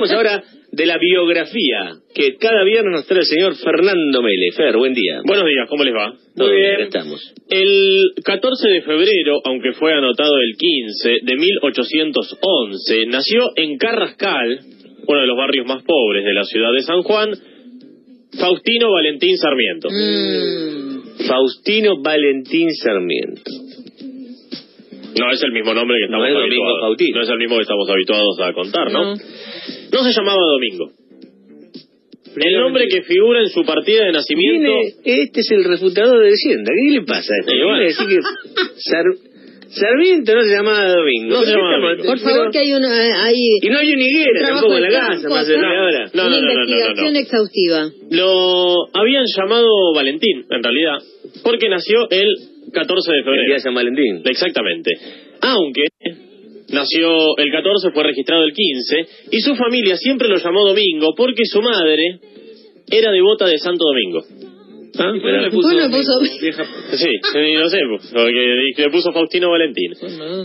Hablemos ahora de la biografía que cada viernes nos trae el señor Fernando Mele. Fer, buen día. Buenos días, ¿cómo les va? Muy bien. estamos. El 14 de febrero, aunque fue anotado el 15 de 1811, nació en Carrascal, uno de los barrios más pobres de la ciudad de San Juan, Faustino Valentín Sarmiento. Mm. Faustino Valentín Sarmiento. No es el mismo nombre que estamos habituados. No es el mismo que estamos habituados a contar, ¿no? No, se llamaba Domingo. El nombre que figura en su partida de nacimiento. este es el refutador de leyenda. ¿Qué le pasa a este? decir que Sarmiento no se llamaba Domingo. No se llamaba Por favor, que hay una. Hay y no hay una higuera tampoco en la casa, más de ahora. No, no, no, no, investigación exhaustiva. Lo habían llamado Valentín, en realidad, porque nació el 14 de febrero. El día de San Valentín. Exactamente. Aunque nació el 14, fue registrado el 15, y su familia siempre lo llamó Domingo porque su madre era devota de Santo Domingo. ¿Ah? ¿Por le puso, Sí, no sé, porque le puso Faustino Valentín.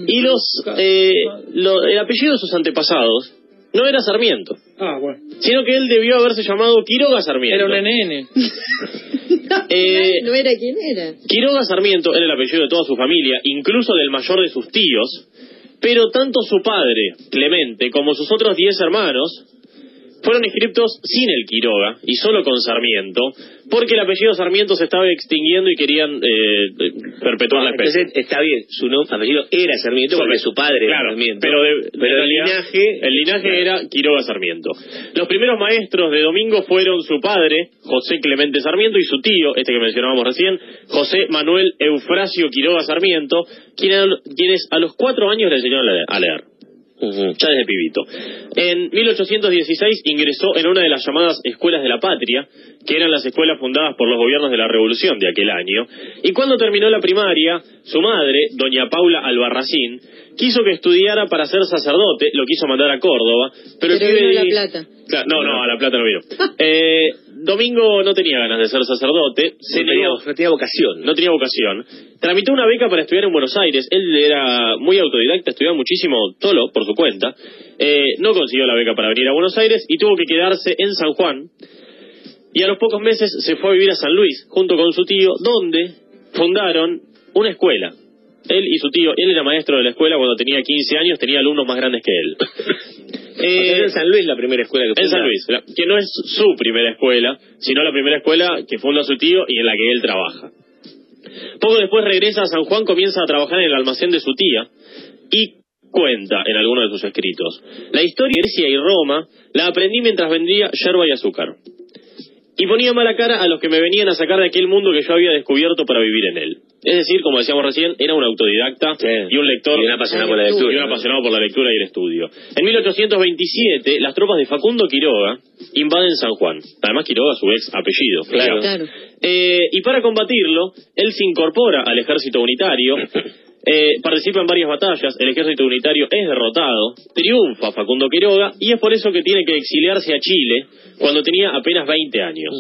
Y los, eh, el apellido de sus antepasados no era Sarmiento. Ah, bueno. Sino que él debió haberse llamado Quiroga Sarmiento. Era un NN. Eh, no era quien era. Quiroga Sarmiento era el apellido de toda su familia, incluso del mayor de sus tíos, pero tanto su padre, Clemente, como sus otros diez hermanos fueron inscriptos sin el Quiroga y solo con Sarmiento, porque el apellido Sarmiento se estaba extinguiendo y querían eh, perpetuar la especie. Entonces, está bien, su apellido era Sarmiento porque su padre era Sarmiento. Pero, el, linaje, el linaje era Quiroga Sarmiento. Los primeros maestros de Domingo fueron su padre, José Clemente Sarmiento, y su tío, este que mencionábamos recién, José Manuel Eufrasio Quiroga Sarmiento, quienes a los cuatro años le enseñaron a leer ya desde pibito. En 1816 ingresó en una de las llamadas escuelas de la patria, que eran las escuelas fundadas por los gobiernos de la Revolución de aquel año, y cuando terminó la primaria, su madre, doña Paula Albarracín, quiso que estudiara para ser sacerdote, lo quiso mandar a Córdoba, pero, pero La Plata. no, no, a La Plata no vino. eh, Domingo no tenía ganas de ser sacerdote, no, tenía, vocación. No tenía vocación. Tramitó una beca para estudiar en Buenos Aires. Él era muy autodidacta, estudiaba muchísimo solo, por su cuenta. Eh, no consiguió la beca para venir a Buenos Aires y tuvo que quedarse en San Juan. Y a los pocos meses se fue a vivir a San Luis, junto con su tío, donde fundaron una escuela. Él y su tío, él era maestro de la escuela cuando tenía 15 años, tenía alumnos más grandes que él. Eh, en San Luis la primera escuela que funda. En San Luis, que no es su primera escuela, sino la primera escuela que funda su tío y en la que él trabaja. Poco después regresa a San Juan, comienza a trabajar en el almacén de su tía y cuenta en alguno de sus escritos. La historia de Grecia y Roma la aprendí mientras vendía yerba y azúcar. Y ponía mala cara a los que me venían a sacar de aquel mundo que yo había descubierto para vivir en él. Es decir, como decíamos recién, era un autodicta y un lector. Y un apasionado por la lectura. Y un apasionado por la lectura y el estudio. En 1827, las tropas de Facundo Quiroga invaden San Juan. Además, Quiroga, su ex apellido. Claro. Eh, y para combatirlo, él se incorpora al ejército unitario. Eh, participa en varias batallas, el ejército unitario es derrotado, triunfa Facundo Quiroga y es por eso que tiene que exiliarse a Chile cuando tenía apenas 20 años.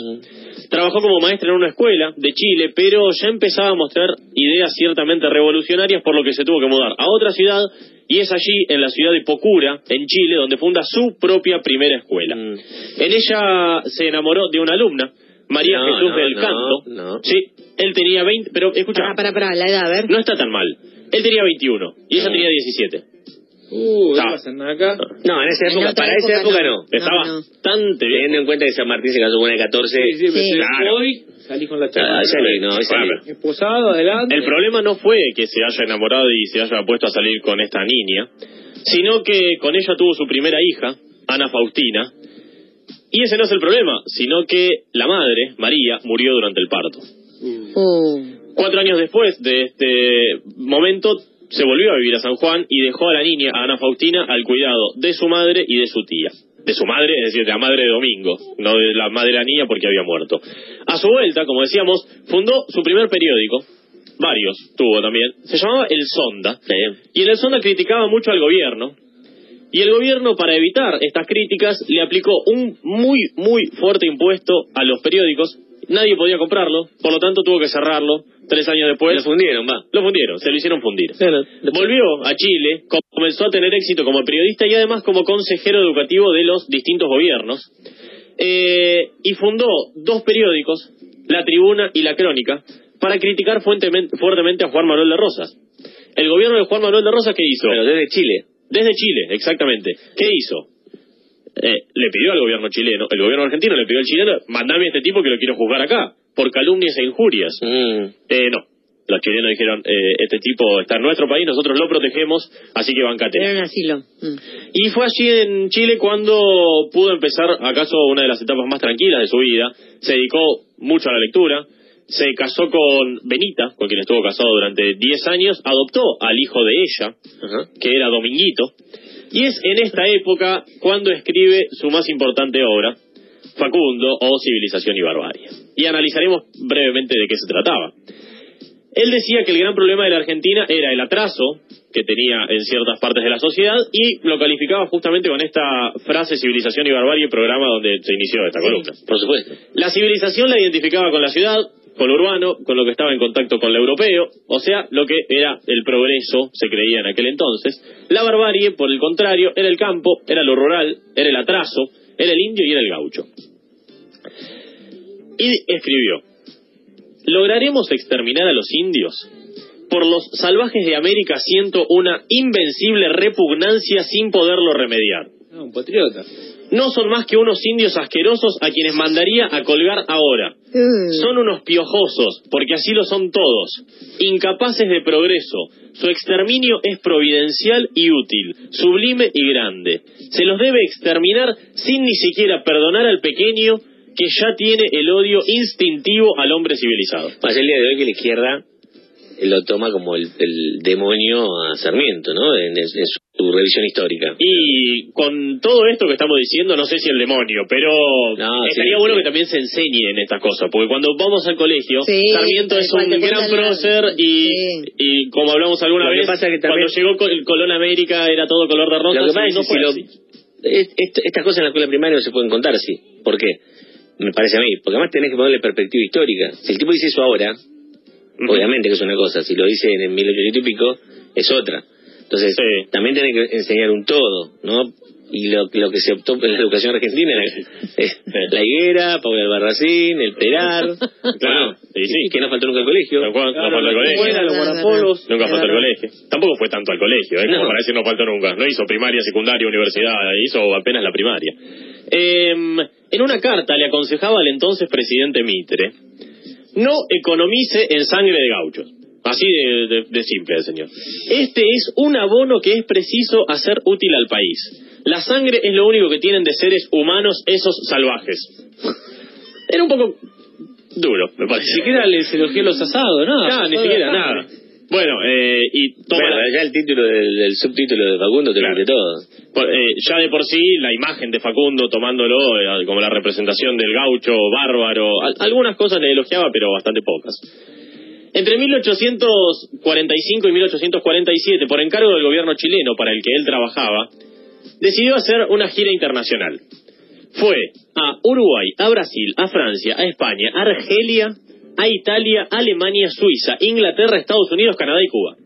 Trabajó como maestra en una escuela de Chile, pero ya empezaba a mostrar ideas ciertamente revolucionarias, por lo que se tuvo que mudar a otra ciudad, y es allí, en la ciudad de Pocura, en Chile, donde funda su propia primera escuela. Mm. En ella se enamoró de una alumna, María Jesús del Canto. Sí, él tenía 20, pero escucha. Para, para, para, la edad, a ver. No está tan mal. Él tenía 21 y ella tenía 17. Uh, ¿qué pasa acá? No, en esa época, para esa época no. Estaba bastante bien. Teniendo en cuenta que San Martín se casó con una de 14. Sí, sí, sí. Claro. Hoy salí con la chica. Ah, salí, no, salí. Esposado, adelante. El problema no fue que se haya enamorado y se haya puesto a salir con esta niña, sino que con ella tuvo su primera hija, Ana Faustina, y ese no es el problema, sino que la madre, María, murió durante el parto. Uh. Cuatro años después de este momento, se volvió a vivir a San Juan y dejó a la niña, a Ana Faustina, al cuidado de su madre y de su tía. De su madre, es decir, de la madre de Domingo, no de la madre de la niña porque había muerto. A su vuelta, como decíamos, fundó su primer periódico, varios tuvo también, se llamaba El Sonda, y en El Sonda criticaba mucho al gobierno, y el gobierno, para evitar estas críticas, le aplicó un muy, muy fuerte impuesto a los periódicos nadie podía comprarlo, por lo tanto tuvo que cerrarlo. Tres años después. Lo fundieron, va. Lo fundieron, se lo hicieron fundir. Claro. Volvió a Chile, comenzó a tener éxito como periodista y además como consejero educativo de los distintos gobiernos. Eh, y fundó dos periódicos, La Tribuna y La Crónica, para criticar fuertemente, fuertemente a Juan Manuel de Rosas. El gobierno de Juan Manuel de Rosas, ¿qué hizo? Pero desde Chile. Desde Chile, exactamente. ¿Qué hizo? Eh, le pidió al gobierno chileno, el gobierno argentino le pidió al chileno, mandame a este tipo que lo quiero juzgar acá, por calumnias e injurias. Mm. Eh, no. Los chilenos dijeron, eh, este tipo está en nuestro país, nosotros lo protegemos, así que bancate. Era un asilo. Mm. Y fue allí en Chile cuando pudo empezar, acaso, una de las etapas más tranquilas de su vida. Se dedicó mucho a la lectura, se casó con Benita, con quien estuvo casado durante 10 años, adoptó al hijo de ella, que era Dominguito, y es en esta época cuando escribe su más importante obra, Facundo o Civilización y Barbarie. Y analizaremos brevemente de qué se trataba. Él decía que el gran problema de la Argentina era el atraso que tenía en ciertas partes de la sociedad y lo calificaba justamente con esta frase civilización y barbarie, programa donde se inició esta columna. Por supuesto. La civilización la identificaba con la ciudad, con lo urbano, con lo que estaba en contacto con lo europeo, o sea, lo que era el progreso, se creía en aquel entonces. La barbarie, por el contrario, era el campo, era lo rural, era el atraso, era el indio y era el gaucho. Y escribió, ¿lograremos exterminar a los indios? Por los salvajes de América siento una invencible repugnancia sin poderlo remediar. Ah, un patriota. No son más que unos indios asquerosos a quienes mandaría a colgar ahora. Mm. Son unos piojosos, porque así lo son todos, incapaces de progreso. Su exterminio es providencial y útil, sublime y grande. Se los debe exterminar sin ni siquiera perdonar al pequeño que ya tiene el odio instintivo al hombre civilizado. Más el día de hoy que la izquierda lo toma como el, el demonio a Sarmiento, ¿no? En, en su revisión histórica. Y con todo esto que estamos diciendo, no sé si el demonio, pero No, estaría sí, bueno sí. que también se enseñe en estas cosas, porque cuando vamos al colegio, Sí, Sarmiento es un gran prócer y, Sí. y como hablamos alguna Lo que vez, pasa que también- cuando llegó el Colón a América era todo color de rosa, Lo que pasa y es no que fue si lo- así. es- est- estas cosas en la escuela primaria no se pueden contar así. ¿Por qué? Me parece a mí. Porque además tenés que ponerle perspectiva histórica. Si el tipo dice eso ahora, obviamente que es una cosa. Si lo dice en el 1800 y pico, es otra. Entonces, Sí. también tenés que enseñar un todo, ¿no? Y lo, lo que se optó en la educación argentina es la higuera, Pablo Albarracín, el pelar. Claro, ¿no? sí, sí. Y que no faltó nunca el colegio. No, fue- no Claro, faltó al la colegio. escuela, los verdad. Nunca faltó al colegio. Tampoco fue tanto al colegio, ¿eh? No. Como para decir no faltó nunca. No hizo primaria, secundaria, universidad, hizo apenas la primaria. Em, en una carta le aconsejaba al entonces presidente Mitre, no economice en sangre de gauchos. Así de, de- de simple, señor. Este es un abono que es preciso hacer útil al país. La sangre es lo único que tienen de seres humanos esos salvajes. Era un poco duro, me parece. Ni siquiera les elogió los asados, ¿no? Nada, ni siquiera nada. Bueno, eh, y toma Bueno, la- ya el título del, del subtítulo de Facundo te Claro. lo todo. por- eh, ya de por sí la imagen de Facundo tomándolo eh, como la representación del gaucho bárbaro, al- algunas cosas le elogiaba, pero bastante pocas. Entre 1845 y 1847, por encargo del gobierno chileno para el que él trabajaba, decidió hacer una gira internacional. Fue a Uruguay, a Brasil, a Francia, a España, a Argelia, a Italia, Alemania, Suiza, Inglaterra, Estados Unidos, Canadá y Cuba.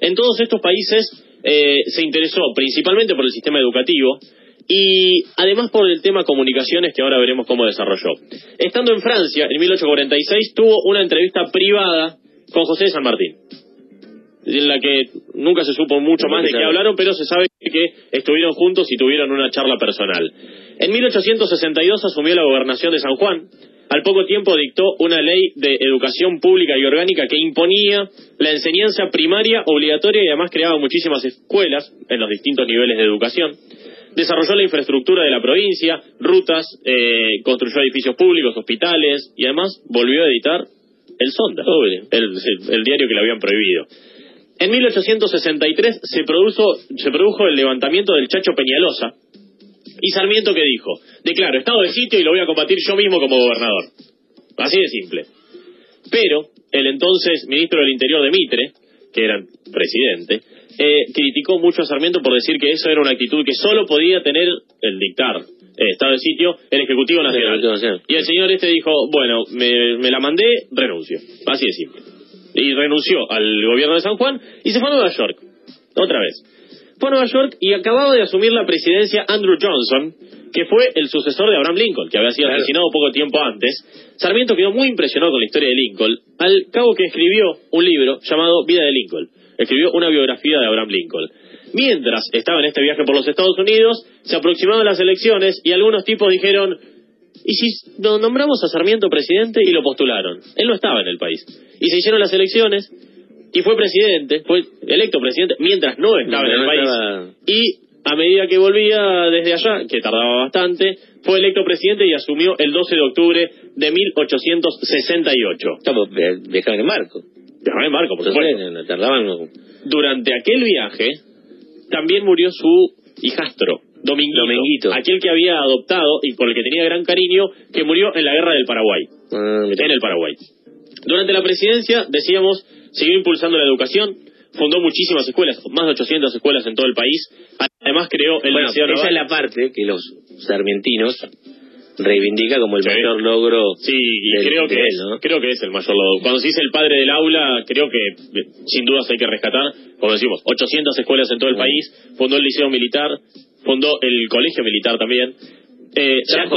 En todos estos países eh, se interesó principalmente por el sistema educativo y además por el tema comunicaciones que ahora veremos cómo desarrolló. Estando en Francia, en 1846, tuvo una entrevista privada con José de San Martín, en la que nunca se supo mucho más de qué hablaron, pero se sabe que estuvieron juntos y tuvieron una charla personal. En 1862 asumió la gobernación de San Juan. Al poco tiempo dictó una ley de educación pública y orgánica que imponía la enseñanza primaria obligatoria y además creaba muchísimas escuelas en los distintos niveles de educación. Desarrolló la infraestructura de la provincia, rutas, eh, construyó edificios públicos, hospitales y además volvió a editar El Sonda, el, el- diario que le habían prohibido. En 1863 se produjo, se produjo el levantamiento del Chacho Peñalosa, y Sarmiento que dijo, declaro estado de sitio y lo voy a combatir yo mismo como gobernador. Así de simple. Pero el entonces ministro del Interior de Mitre, que era presidente, eh, criticó mucho a Sarmiento por decir que eso era una actitud que solo podía tener el dictar, eh, estado de sitio, el Ejecutivo Nacional. Y el señor este dijo, bueno, me, me la mandé, renuncio. Así de simple. Y renunció al gobierno de San Juan y se fue a Nueva York. Otra vez. Fue a Nueva York y acababa de asumir la presidencia Andrew Johnson, que fue el sucesor de Abraham Lincoln, que había sido Claro. asesinado poco tiempo antes. Sarmiento quedó muy impresionado con la historia de Lincoln, al cabo que escribió un libro llamado Vida de Lincoln. Escribió una biografía de Abraham Lincoln. Mientras estaba en este viaje por los Estados Unidos, se aproximaban las elecciones y algunos tipos dijeron, ¿y si no- nombramos a Sarmiento presidente? Y lo postularon. Él no estaba en el país. Y se hicieron las elecciones y fue presidente, fue electo presidente mientras no estaba en el No país. estaba- Y a medida que volvía desde allá, que tardaba bastante, fue electo presidente y asumió el 12 de octubre de 1868. Estamos, viajaban en. Viajaba en barco, por supuesto. no tardaban. Durante aquel viaje también murió su hijastro, Dominguito, Dominguito. aquel que había adoptado y por el que tenía gran cariño, que murió en la guerra del Paraguay, Ah, en el Paraguay. Durante la presidencia, decíamos, siguió impulsando la educación, fundó muchísimas escuelas, más de 800 escuelas en todo el país, además creó el Bueno, Liceo esa es la parte que los sarmientinos reivindica como el Sí. mayor logro. Sí, y del- creo que, creo que es el mayor logro. Cuando se dice el padre del aula, creo que eh, sin dudas hay que rescatar, como decimos, 800 escuelas en todo el país, fundó el liceo militar, fundó el colegio militar también. Eh, trajo-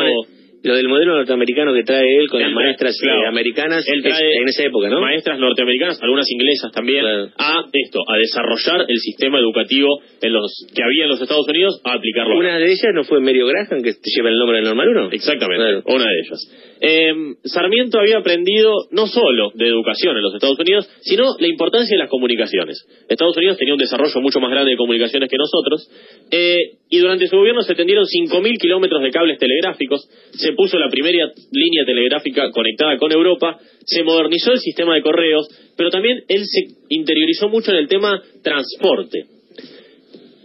lo del modelo norteamericano que trae él con las maestras eh, americanas Él es trae en esa época, ¿no? Maestras norteamericanas, algunas inglesas también, Claro. a esto, a desarrollar el sistema educativo en los que había en los Estados Unidos, a aplicarlo. acá. Una de ellas no fue Mario Graham, que lleva el nombre del normal 1. Exactamente, Claro. una de ellas. Eh, Sarmiento había aprendido no solo de educación en los Estados Unidos, sino la importancia de las comunicaciones. Estados Unidos tenía un desarrollo mucho más grande de comunicaciones que nosotros, eh, y durante su gobierno se tendieron 5.000 kilómetros de cables telegráficos, se puso la primera línea telegráfica conectada con Europa, se modernizó el sistema de correos, pero también él se interiorizó mucho en el tema transporte.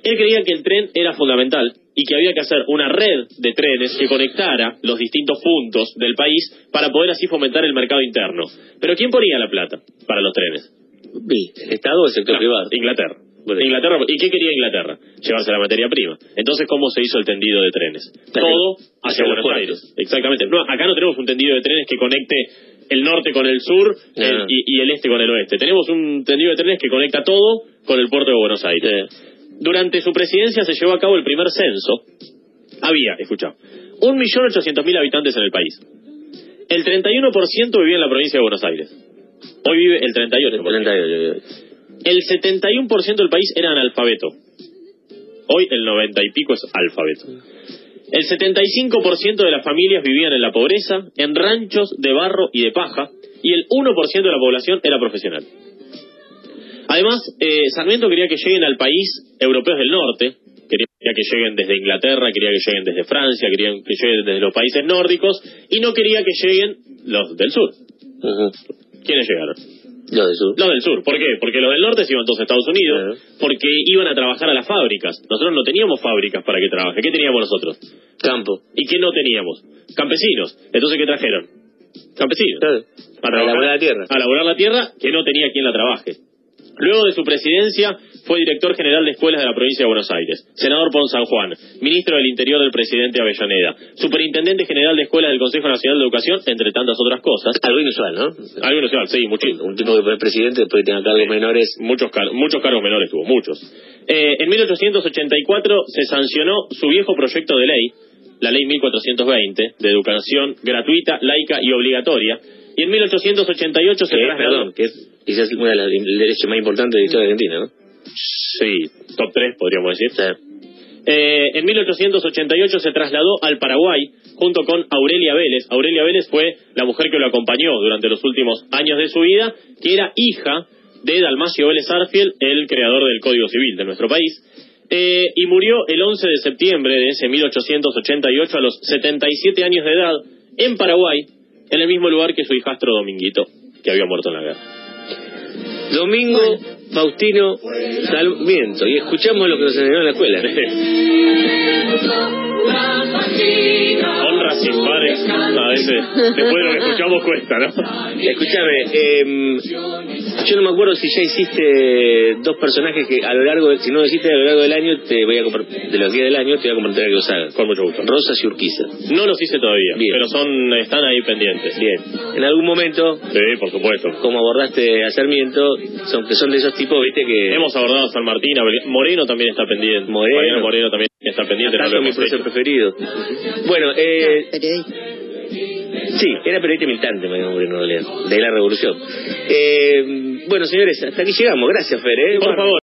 Él creía que el tren era fundamental y que había que hacer una red de trenes que conectara los distintos puntos del país para poder así fomentar el mercado interno. Pero ¿quién ponía la plata para los trenes? ¿El Estado o el sector No, privado? Inglaterra. Inglaterra. ¿Y qué quería Inglaterra? Llevarse la materia prima. Entonces, ¿cómo se hizo el tendido de trenes? Todo hacia Buenos. Aires. Exactamente. No, acá no tenemos un tendido de trenes que conecte el norte con el sur No. el- y, y el este con el oeste. Tenemos un tendido de trenes que conecta todo con el puerto de Buenos Aires. Durante su presidencia se llevó a cabo el primer censo. Había, escucha, 1.800.000 habitantes en el país. El 31% vivía en la provincia de Buenos Aires. Hoy vive el 38%. 38. El 71% del país era analfabeto. Hoy el 90 y pico es alfabeto. El 75% de las familias vivían en la pobreza, en ranchos de barro y de paja, y el 1% de la población era profesional. Además, eh, Sarmiento quería que lleguen al país europeos del norte, quería que lleguen desde Inglaterra, quería que lleguen desde Francia, quería que lleguen desde los países nórdicos, y no quería que lleguen los del sur. Ujú. ¿Quiénes llegaron? Lo de sur. Los del sur, ¿por qué? Porque los del norte se iban todos a Estados Unidos, porque iban a trabajar a las fábricas. Nosotros no teníamos fábricas para que trabaje. ¿Qué teníamos nosotros? Campo. ¿Y qué no teníamos? Campesinos. Entonces, ¿qué trajeron? Campesinos. A Para trabajar- laburar la tierra. A laburar la tierra que no tenía quien la trabaje. Luego de su presidencia, fue director general de escuelas de la provincia de Buenos Aires, senador por San Juan, ministro del Interior del presidente Avellaneda, superintendente general de escuelas del Consejo Nacional de Educación, entre tantas otras cosas. Algo inusual, ¿no? Algo inusual, sí, muchísimo. Un tipo que fue presidente después que tenga cargos menores. Muchos, car- muchos cargos menores tuvo, muchos. Eh, en 1884 se sancionó su viejo proyecto de ley, la ley 1420, de educación gratuita, laica y obligatoria. Y en 1888 se trasladó- perdón, que es quizás una de las leyes más importantes de la historia de Argentina, ¿no? Sí, top 3 podríamos decir. Sí. Eh, en 1888 se trasladó al Paraguay junto con Aurelia Vélez. Aurelia Vélez fue la mujer que lo acompañó durante los últimos años de su vida, que era hija de Dalmacio Vélez Arfiel, el creador del Código Civil de nuestro país. Eh, y murió el 11 de septiembre de ese 1888 a los 77 años de edad en Paraguay, en el mismo lugar que su hijastro Dominguito, que había muerto en la guerra. Domingo Faustino Sarmiento. Y escuchamos lo que nos enseñó en la escuela. Honra sin pares, a veces, después de lo que escuchamos cuesta, ¿no? Escúchame, eh, Yo no me acuerdo si ya hiciste dos personajes que a lo largo, de- si no lo hiciste a lo largo del año, te voy a de los días del año, te voy a comprometer a que los hagas. Con mucho gusto. Rosas y Urquiza. No los hice todavía, Bien. pero son están ahí pendientes. Bien. En algún momento, Sí, por supuesto. como abordaste a Sarmiento, son que son de esos tipos, viste, que... Hemos abordado a San Martín, a Moreno también está pendiente. Moreno. Moreno también está pendiente. no lo mi hecho. preferido. Bueno, eh, periodista. Sí, era periodista militante, Mariano Moreno, en realidad, de la revolución. Eh, bueno, señores, hasta aquí llegamos. Gracias, Fer. ¿eh? Por favor.